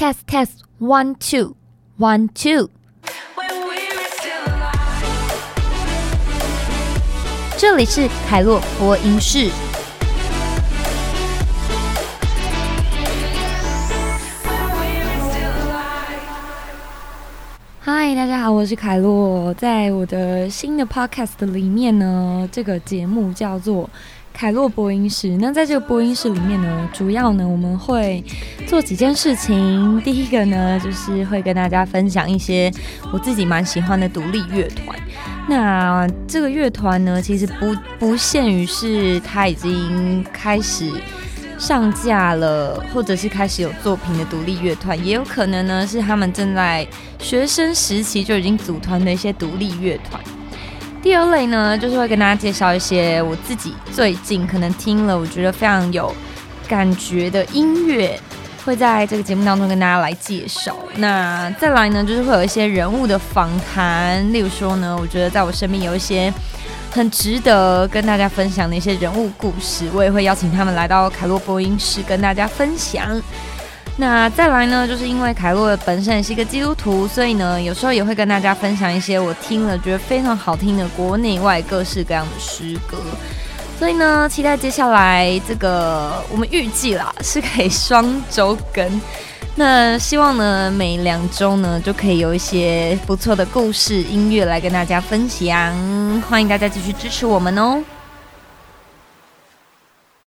test test one two one two。这里是凯洛播音室。 嗨，大家好，我是凯洛。在我的新的 podcast 里面呢，这个节目叫做凯洛播音室。那在这个播音室里面呢，主要呢我们会做几件事情。第一个呢，就是会跟大家分享一些我自己蛮喜欢的独立乐团。那这个乐团呢，其实不不限于是他已经开始上架了，或者是开始有作品的独立乐团，也有可能呢是他们正在学生时期就已经组团的一些独立乐团。第二类呢，就是会跟大家介绍一些我自己最近可能听了我觉得非常有感觉的音乐。会在这个节目当中跟大家来介绍。那再来呢，就是会有一些人物的访谈，例如说呢，我觉得在我身边有一些很值得跟大家分享的一些人物故事，我也会邀请他们来到凯洛播音室跟大家分享。那再来呢，就是因为凯洛本身也是一个基督徒，所以呢，有时候也会跟大家分享一些我听了觉得非常好听的国内外各式各样的诗歌。所以呢，期待接下来这个，我们预计啦是可以双周更。那希望呢，每两周呢就可以有一些不错的故事音乐来跟大家分享。欢迎大家继续支持我们哦。